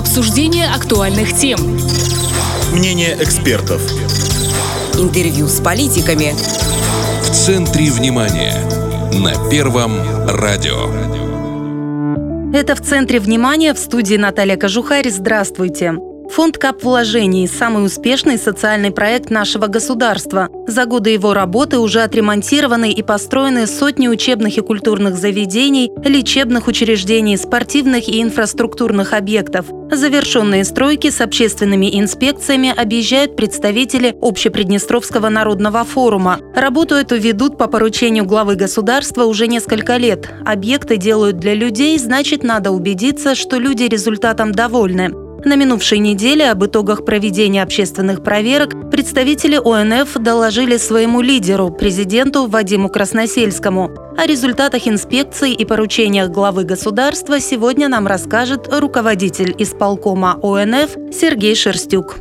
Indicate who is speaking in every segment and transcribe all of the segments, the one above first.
Speaker 1: Обсуждение актуальных тем.
Speaker 2: Мнение экспертов.
Speaker 3: Интервью с политиками.
Speaker 4: В центре внимания. На Первом радио.
Speaker 5: Это в центре внимания в студии Наталья Кожухарь. Здравствуйте. Фонд КАП вложений – самый успешный социальный проект нашего государства. За годы его работы уже отремонтированы и построены сотни учебных и культурных заведений, лечебных учреждений, спортивных и инфраструктурных объектов. Завершенные стройки с общественными инспекциями объезжают представители Общеприднестровского народного форума. Работу эту ведут по поручению главы государства уже несколько лет. Объекты делают для людей, значит, надо убедиться, что люди результатом довольны. На минувшей неделе об итогах проведения общественных проверок представители ОНФ доложили своему лидеру, президенту Вадиму Красносельскому. О результатах инспекций и поручениях главы государства сегодня нам расскажет руководитель исполкома ОНФ Сергей Шерстюк.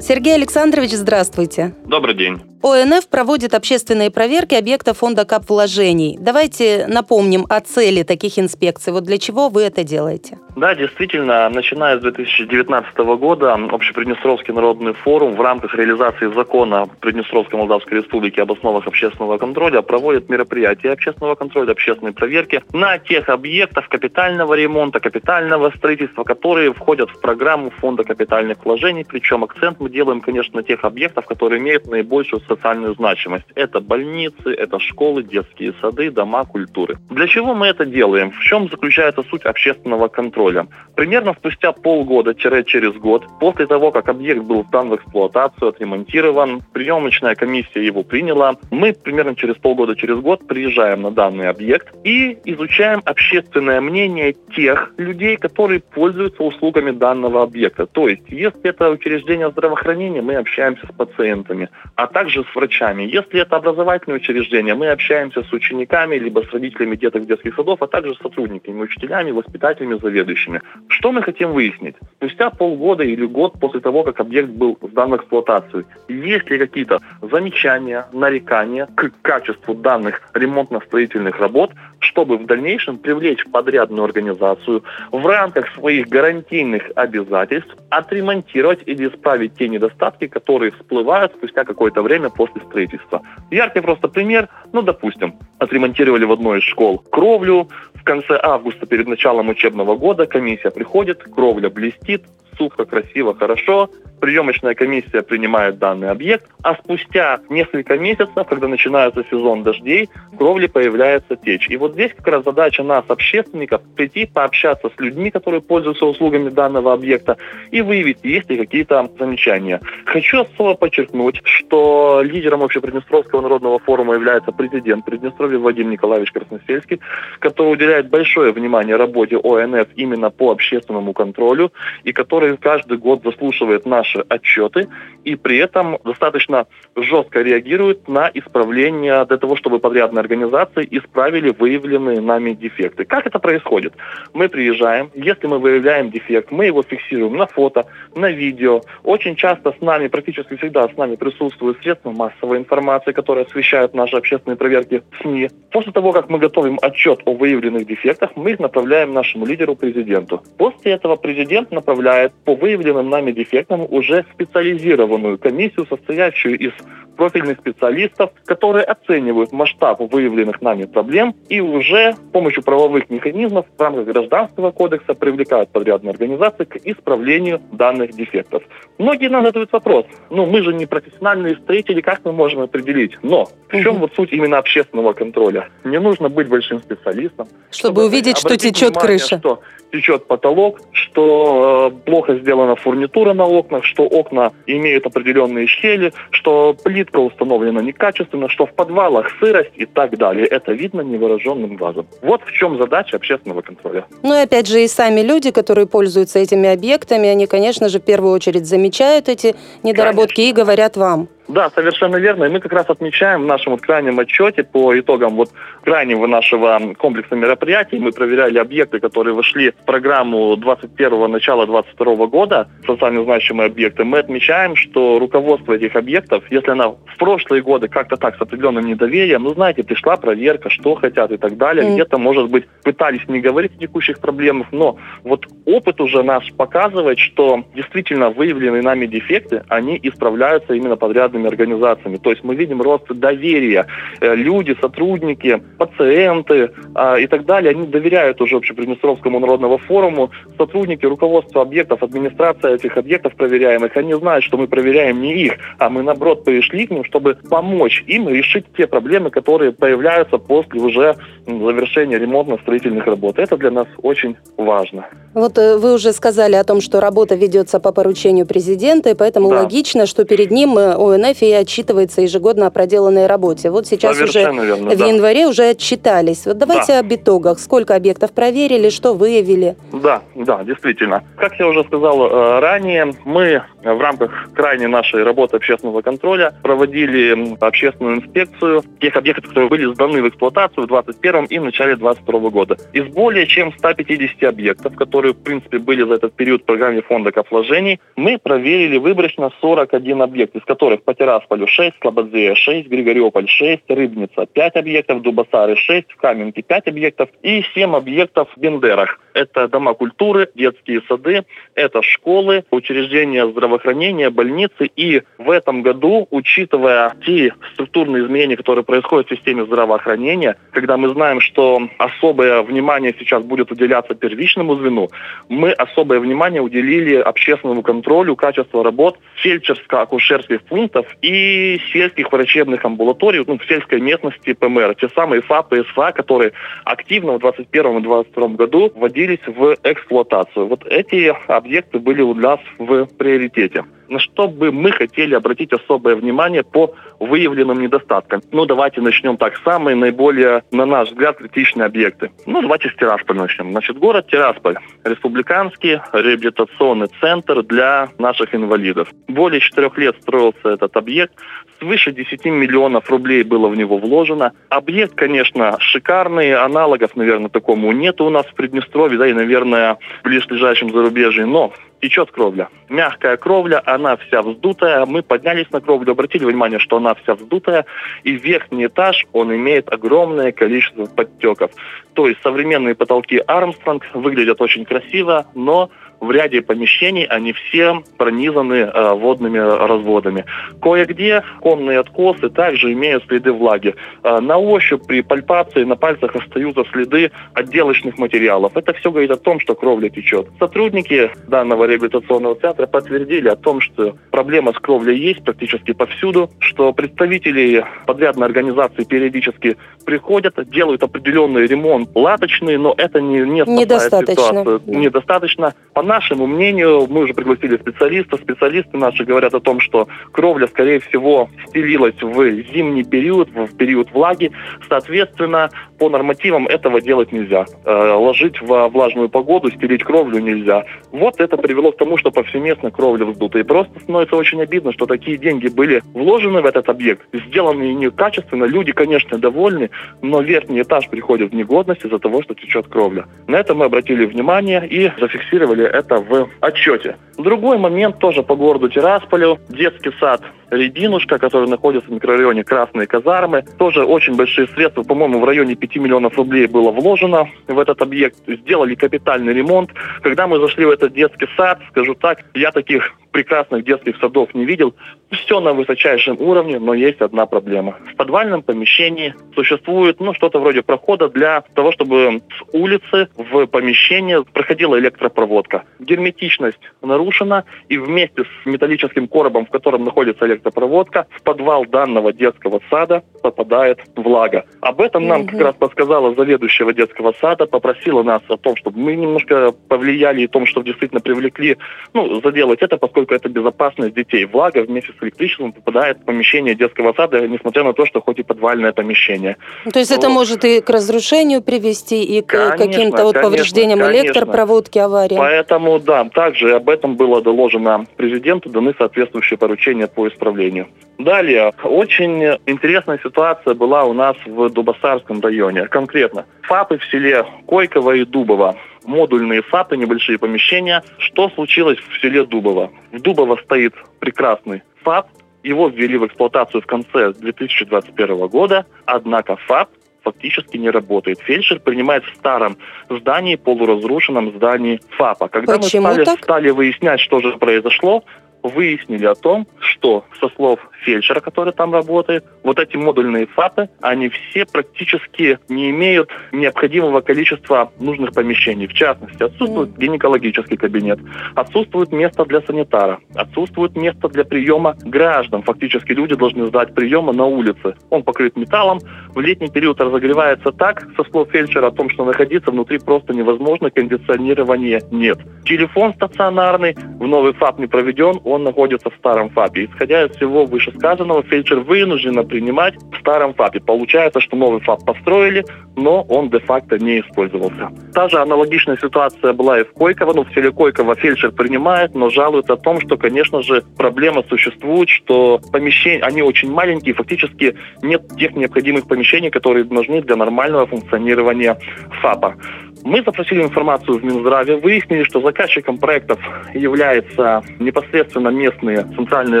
Speaker 5: Сергей Александрович, здравствуйте.
Speaker 6: Добрый день.
Speaker 5: ОНФ проводит общественные проверки объекта фонда кап вложений. Давайте напомним о цели таких инспекций. Вот для чего вы это делаете?
Speaker 6: Да, действительно, начиная с 2019 года Общеприднестровский народный форум в рамках реализации закона Приднестровской Молдавской Республики об основах общественного контроля проводит мероприятия общественного контроля, общественные проверки на тех объектах капитального ремонта, капитального строительства, которые входят в программу фонда капитальных вложений. Причем акцент мы делаем, конечно, на тех объектах, которые имеют наибольшую социальную значимость. Это больницы, это школы, детские сады, дома культуры. Для чего мы это делаем? В чем заключается суть общественного контроля? Примерно спустя полгода-через год, после того, как объект был сдан в эксплуатацию, отремонтирован, приемочная комиссия его приняла, мы примерно через полгода, через год приезжаем на данный объект и изучаем общественное мнение тех людей, которые пользуются услугами данного объекта. То есть, если это учреждение здравоохранения, мы общаемся с пациентами, а также также с врачами. Если это образовательное учреждение, мы общаемся с учениками, либо с родителями деток детских садов, а также с сотрудниками, учителями, воспитателями, заведующими. Что мы хотим выяснить? Спустя полгода или год после того, как объект был сдан в эксплуатацию, есть ли какие-то замечания, нарекания к качеству данных ремонтно-строительных работ, чтобы в дальнейшем привлечь подрядную организацию в рамках своих гарантийных обязательств отремонтировать или исправить те недостатки, которые всплывают спустя какое-то время после строительства. Яркий просто пример. Ну, допустим, отремонтировали в одной из школ кровлю. В конце августа перед началом учебного года комиссия приходит, кровля блестит, сухо, красиво, хорошо приемочная комиссия принимает данный объект, а спустя несколько месяцев, когда начинается сезон дождей, в кровле появляется течь. И вот здесь как раз задача нас, общественников, прийти пообщаться с людьми, которые пользуются услугами данного объекта, и выявить, есть ли какие-то замечания. Хочу особо подчеркнуть, что лидером Общеприднестровского народного форума является президент Приднестровья Вадим Николаевич Красносельский, который уделяет большое внимание работе ОНФ именно по общественному контролю, и который каждый год заслушивает наш наши отчеты и при этом достаточно жестко реагирует на исправление для того, чтобы подрядные организации исправили выявленные нами дефекты. Как это происходит? Мы приезжаем, если мы выявляем дефект, мы его фиксируем на фото, на видео. Очень часто с нами, практически всегда с нами присутствуют средства массовой информации, которые освещают наши общественные проверки СМИ. После того, как мы готовим отчет о выявленных дефектах, мы их направляем нашему лидеру президенту. После этого президент направляет по выявленным нами дефектам уже специализированную комиссию, состоящую из профильных специалистов, которые оценивают масштаб выявленных нами проблем и уже с помощью правовых механизмов в рамках Гражданского кодекса привлекают подрядные организации к исправлению данных дефектов. Многие нам задают вопрос, ну мы же не профессиональные строители, как мы можем определить? Но в чем вот суть именно общественного контроля? Не нужно быть большим специалистом.
Speaker 5: Чтобы, чтобы увидеть, что течет внимание, крыша.
Speaker 6: Что течет потолок, что э, плохо сделана фурнитура на окнах, что окна имеют определенные щели, что плитка установлена некачественно, что в подвалах сырость и так далее. Это видно невыраженным глазом. Вот в чем задача общественного контроля.
Speaker 5: Ну и опять же и сами люди, которые пользуются этими объектами, они, конечно же, в первую очередь замечают эти недоработки конечно. и говорят вам.
Speaker 6: Да, совершенно верно. И мы как раз отмечаем в нашем вот крайнем отчете по итогам вот крайнего нашего комплекса мероприятий. Мы проверяли объекты, которые вошли в программу 21 начала 22 года, социально значимые объекты. Мы отмечаем, что руководство этих объектов, если она в прошлые годы как-то так с определенным недоверием, ну знаете, пришла проверка, что хотят и так далее, mm. где-то, может быть, пытались не говорить о текущих проблемах, но вот опыт уже наш показывает, что действительно выявленные нами дефекты, они исправляются именно подрядными организациями. То есть мы видим рост доверия. Э, люди, сотрудники, пациенты а, и так далее, они доверяют уже Общеприднестровскому народному форуму. Сотрудники, руководство объектов, администрация этих объектов проверяемых, они знают, что мы проверяем не их, а мы, наоборот, пришли к ним, чтобы помочь им решить те проблемы, которые появляются после уже завершения ремонтно-строительных работ. Это для нас очень важно.
Speaker 5: Вот э, вы уже сказали о том, что работа ведется по поручению президента, и поэтому да. логично, что перед ним ОНФ и отчитывается ежегодно о проделанной работе. Вот сейчас
Speaker 6: Совершенно
Speaker 5: уже
Speaker 6: верно,
Speaker 5: в
Speaker 6: да.
Speaker 5: январе уже отчитались. Вот давайте да. об итогах. Сколько объектов проверили, что выявили?
Speaker 6: Да, да, действительно. Как я уже сказал э, ранее, мы в рамках крайней нашей работы общественного контроля проводили общественную инспекцию тех объектов, которые были сданы в эксплуатацию в 2021 и в начале 2022 года. Из более чем 150 объектов, которые, в принципе, были за этот период в программе фонда капвложений, мы проверили выборочно 41 объект, из которых по Тирасполю 6, Слободзея 6, Григориополь 6, Рыбница 5 объектов, Дубасары 6, в Каменке 5 объектов и 7 объектов в Бендерах. Это дома культуры, детские сады, это школы, учреждения здравоохранения, больницы. И в этом году, учитывая те структурные изменения, которые происходят в системе здравоохранения, когда мы знаем, что особое внимание сейчас будет уделяться первичному звену, мы особое внимание уделили общественному контролю качества работ фельдшерско-акушерских пунктов и сельских врачебных амбулаторий ну, в сельской местности ПМР. Те самые ФАП и СФА, которые активно в 2021 и 2022 году вводили вводились в эксплуатацию. Вот эти объекты были у нас в приоритете. На что бы мы хотели обратить особое внимание по выявленным недостаткам? Ну, давайте начнем так. Самые наиболее, на наш взгляд, критичные объекты. Ну, давайте с Тирасполя начнем. Значит, город Тирасполь. Республиканский реабилитационный центр для наших инвалидов. Более четырех лет строился этот объект. Свыше 10 миллионов рублей было в него вложено. Объект, конечно, шикарный. Аналогов, наверное, такому нет у нас в Приднестровье, да и, наверное, в ближайшем зарубежье. Но течет кровля. Мягкая кровля, она вся вздутая. Мы поднялись на кровлю, обратили внимание, что она вся вздутая. И верхний этаж, он имеет огромное количество подтеков. То есть современные потолки Армстронг выглядят очень красиво, но в ряде помещений они все пронизаны э, водными разводами. Кое-где комные откосы также имеют следы влаги. Э, на ощупь при пальпации на пальцах остаются следы отделочных материалов. Это все говорит о том, что кровля течет. Сотрудники данного реабилитационного центра подтвердили о том, что проблема с кровлей есть практически повсюду, что представители подрядной организации периодически приходят, делают определенный ремонт латочный, но это не, не
Speaker 5: Недостаточно. ситуацию.
Speaker 6: Недостаточно. По нашему мнению, мы уже пригласили специалистов, специалисты наши говорят о том, что кровля, скорее всего, стелилась в зимний период, в период влаги. Соответственно, по нормативам этого делать нельзя. Э, ложить во влажную погоду, стелить кровлю нельзя. Вот это привело к тому, что повсеместно кровля вздута. И просто становится очень обидно, что такие деньги были вложены в этот объект, сделаны некачественно. Люди, конечно, довольны, но верхний этаж приходит в негодность из-за того, что течет кровля. На это мы обратили внимание и зафиксировали это в отчете. Другой момент тоже по городу Тирасполю. Детский сад Рябинушка, который находится в микрорайоне Красные казармы. Тоже очень большие средства, по-моему, в районе 5 миллионов рублей было вложено в этот объект. Сделали капитальный ремонт. Когда мы зашли в этот детский сад, скажу так, я таких прекрасных детских садов не видел. Все на высочайшем уровне, но есть одна проблема. В подвальном помещении существует ну, что-то вроде прохода для того, чтобы с улицы в помещение проходила электропроводка. Герметичность нарушена, и вместе с металлическим коробом, в котором находится электропроводка, в подвал данного детского сада попадает влага. Об этом нам как раз подсказала заведующего детского сада, попросила нас о том, чтобы мы немножко повлияли и о том, чтобы действительно привлекли, ну, заделать это, поскольку поскольку это безопасность детей. Влага вместе с электричеством попадает в помещение детского сада, несмотря на то, что хоть и подвальное помещение.
Speaker 5: То есть это
Speaker 6: Вот.
Speaker 5: может и к разрушению привести, и к
Speaker 6: Конечно,
Speaker 5: каким-то вот
Speaker 6: конечно,
Speaker 5: повреждениям
Speaker 6: конечно.
Speaker 5: электропроводки, авариям.
Speaker 6: Поэтому, да, также об этом было доложено президенту, даны соответствующие поручения по исправлению. Далее, очень интересная ситуация была у нас в Дубасарском районе. Конкретно, ФАПы в селе Койково и Дубово. Модульные ФАПы, небольшие помещения. Что случилось в селе Дубово? В Дубово стоит прекрасный ФАП. Его ввели в эксплуатацию в конце 2021 года. Однако ФАП фактически не работает. Фельдшер принимает в старом здании, полуразрушенном здании ФАПа. Когда
Speaker 5: Почему
Speaker 6: мы стали,
Speaker 5: так?
Speaker 6: стали выяснять, что же произошло, выяснили о том, что со слов фельдшера, который там работает, вот эти модульные ФАПы, они все практически не имеют необходимого количества нужных помещений. В частности, отсутствует гинекологический кабинет, отсутствует место для санитара, отсутствует место для приема граждан. Фактически люди должны ждать приема на улице. Он покрыт металлом, в летний период разогревается так, со слов фельдшера, о том, что находиться внутри просто невозможно, кондиционирования нет. Телефон стационарный в новый ФАП не проведен, он находится в старом ФАПе. Исходя из всего вышесказанного, фельдшер вынуждена принимать в старом ФАПе. Получается, что новый ФАП построили, но он де-факто не использовался. Та же аналогичная ситуация была и в Койково. Ну, в селе Койково фельдшер принимает, но жалуется о том, что, конечно же, проблема существует, что помещения, они очень маленькие, фактически нет тех необходимых помещений, которые нужны для нормального функционирования ФАПа. Мы запросили информацию в Минздраве, выяснили, что заказчиком проектов являются непосредственно местные центральные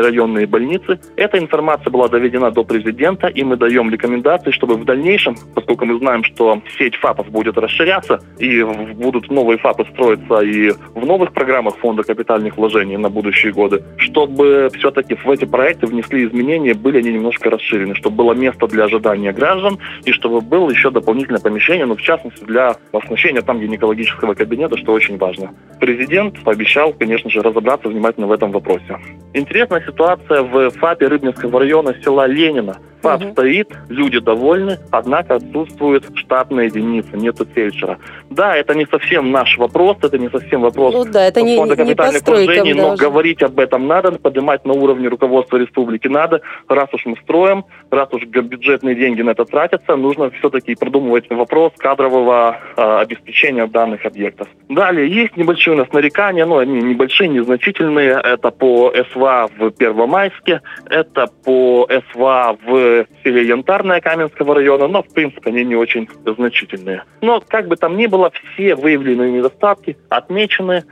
Speaker 6: районные больницы. Эта информация была доведена до президента, и мы даем рекомендации, чтобы в дальнейшем, поскольку мы знаем, что сеть ФАПов будет расширяться, и будут новые ФАПы строиться и в новых программах Фонда капитальных вложений на будущие годы, чтобы все-таки в эти проекты внесли изменения, были они немножко расширены, чтобы было место для ожидания граждан, и чтобы было еще дополнительное помещение, ну, в частности, для оснащения там гинекологического кабинета, что очень важно. Президент пообещал, конечно же, разобраться внимательно в этом вопросе. Интересная ситуация в ФАПе Рыбнинского района села Ленина. ФАП
Speaker 5: Мгм.
Speaker 6: стоит, люди довольны, однако отсутствует штатная единица, нету фельдшера. Да, это не совсем наш вопрос, это не совсем вопрос
Speaker 5: Ну да, это не,
Speaker 6: Фонда
Speaker 5: не
Speaker 6: капитальных
Speaker 5: стройкам
Speaker 6: вложений, но
Speaker 5: даже.
Speaker 6: говорить об этом надо, поднимать на уровне руководства республики надо. Раз уж мы строим, раз уж бюджетные деньги на это тратятся, нужно все-таки продумывать вопрос кадрового э, обеспечения данных объектов. Далее, есть небольшие у нас нарекания, но они небольшие, незначительные. Это по СВА в Первомайске, это по СВА в селе Янтарное Каменского района, но, в принципе, они не очень значительные. Но, как бы там ни было, все выявленные недостатки отмечены,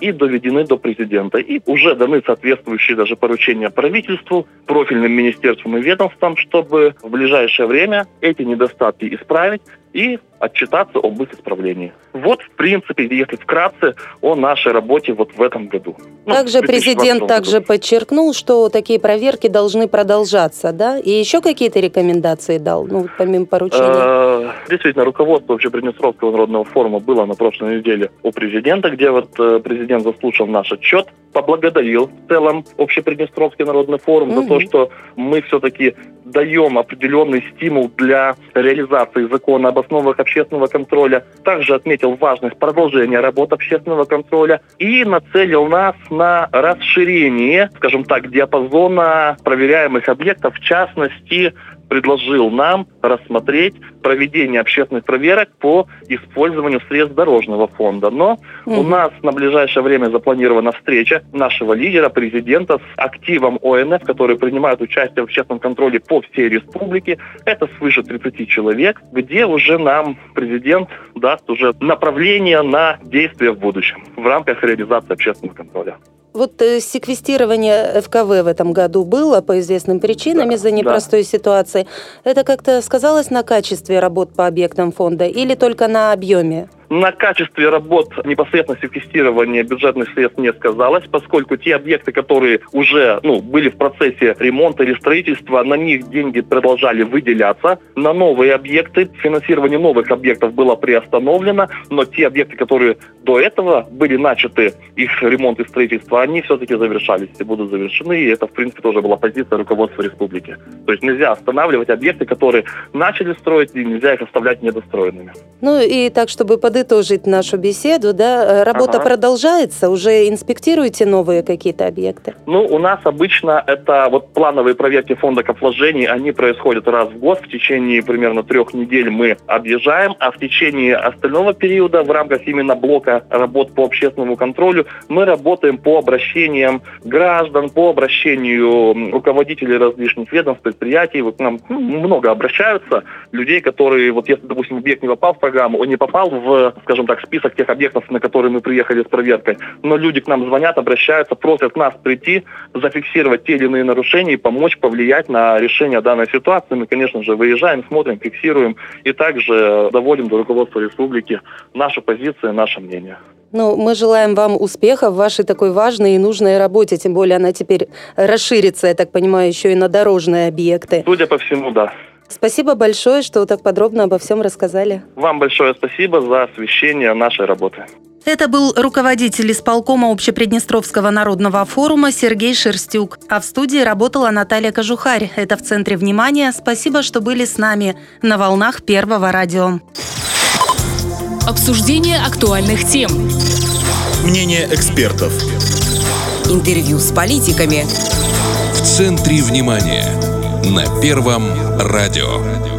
Speaker 6: и доведены до президента. И уже даны соответствующие даже поручения правительству, профильным министерствам и ведомствам, чтобы в ближайшее время эти недостатки исправить и отчитаться об их исправлении. Вот, в принципе, если вкратце, о нашей работе вот в этом году. Ну,
Speaker 5: Также
Speaker 6: в 2022
Speaker 5: президент
Speaker 6: году.
Speaker 5: также подчеркнул, что такие проверки должны продолжаться, да? И еще какие-то рекомендации дал, ну, помимо поручений?
Speaker 6: Э, Действительно, руководство Общеприднестровского народного форума было на прошлой неделе у президента, где вот э, президент заслушал наш отчет, поблагодарил в целом Общеприднестровский народный форум за
Speaker 5: Мгм.
Speaker 6: то, что мы все-таки даем определенный стимул для реализации закона об основах общественного контроля. Также отметил важность продолжения работы общественного контроля и нацелил нас на расширение, скажем так, диапазона проверяемых объектов, в частности, предложил нам рассмотреть проведение общественных проверок по использованию средств дорожного фонда. Но у
Speaker 5: Мгм.
Speaker 6: нас на ближайшее время запланирована встреча нашего лидера, президента, с активом ОНФ, которые принимают участие в общественном контроле по всей республике. Это свыше 30 человек, где уже нам президент даст уже направление на действия в будущем в рамках реализации общественного контроля.
Speaker 5: Вот э, секвестирование ФКВ в этом году было по известным причинам
Speaker 6: Да,
Speaker 5: из-за
Speaker 6: да.
Speaker 5: непростой ситуации. Это как-то сказалось на качестве работ по объектам фонда или только на объеме?
Speaker 6: На качестве работ непосредственно секвестирования бюджетных средств не сказалось, поскольку те объекты, которые уже ну, были в процессе ремонта или строительства, на них деньги продолжали выделяться. На новые объекты, финансирование новых объектов было приостановлено, но те объекты, которые до этого были начаты, их ремонт и строительство, они все-таки завершались и будут завершены, и это, в принципе, тоже была позиция руководства республики. То есть нельзя останавливать объекты, которые начали строить, и нельзя их оставлять недостроенными.
Speaker 5: Ну и так, чтобы подытожить подытожить нашу беседу, да, работа
Speaker 6: Ага.
Speaker 5: продолжается, уже инспектируете новые какие-то объекты?
Speaker 6: Ну, у нас обычно это вот плановые проверки фонда вложений, они происходят раз в год. В течение примерно трех недель мы объезжаем, а в течение остального периода в рамках именно блока работ по общественному контролю мы работаем по обращениям граждан, по обращению руководителей различных ведомств, предприятий. Вот к нам много обращаются людей, которые, вот если, допустим, объект не попал в программу, он не попал в, скажем так, список тех объектов, на которые мы приехали с проверкой, но люди к нам звонят, обращаются, просят нас прийти, зафиксировать те или иные нарушения и помочь повлиять на решение данной ситуации. Мы, конечно же, выезжаем, смотрим, фиксируем и также доводим до руководства республики нашу позицию, наше мнение.
Speaker 5: Ну, мы желаем вам успеха в вашей такой важной и нужной работе, тем более она теперь расширится, я так понимаю, еще и на дорожные объекты.
Speaker 6: Судя по всему, да.
Speaker 5: Спасибо большое, что вы так подробно обо всем рассказали.
Speaker 6: Вам большое спасибо за освещение нашей работы.
Speaker 5: Это был руководитель исполкома Общеприднестровского народного форума Сергей Шерстюк. А в студии работала Наталья Кожухарь. Это в центре внимания. Спасибо, что были с нами на волнах Первого радио.
Speaker 1: Обсуждение актуальных тем.
Speaker 2: Мнение экспертов.
Speaker 3: Интервью с политиками.
Speaker 4: В центре внимания. На Первом радио.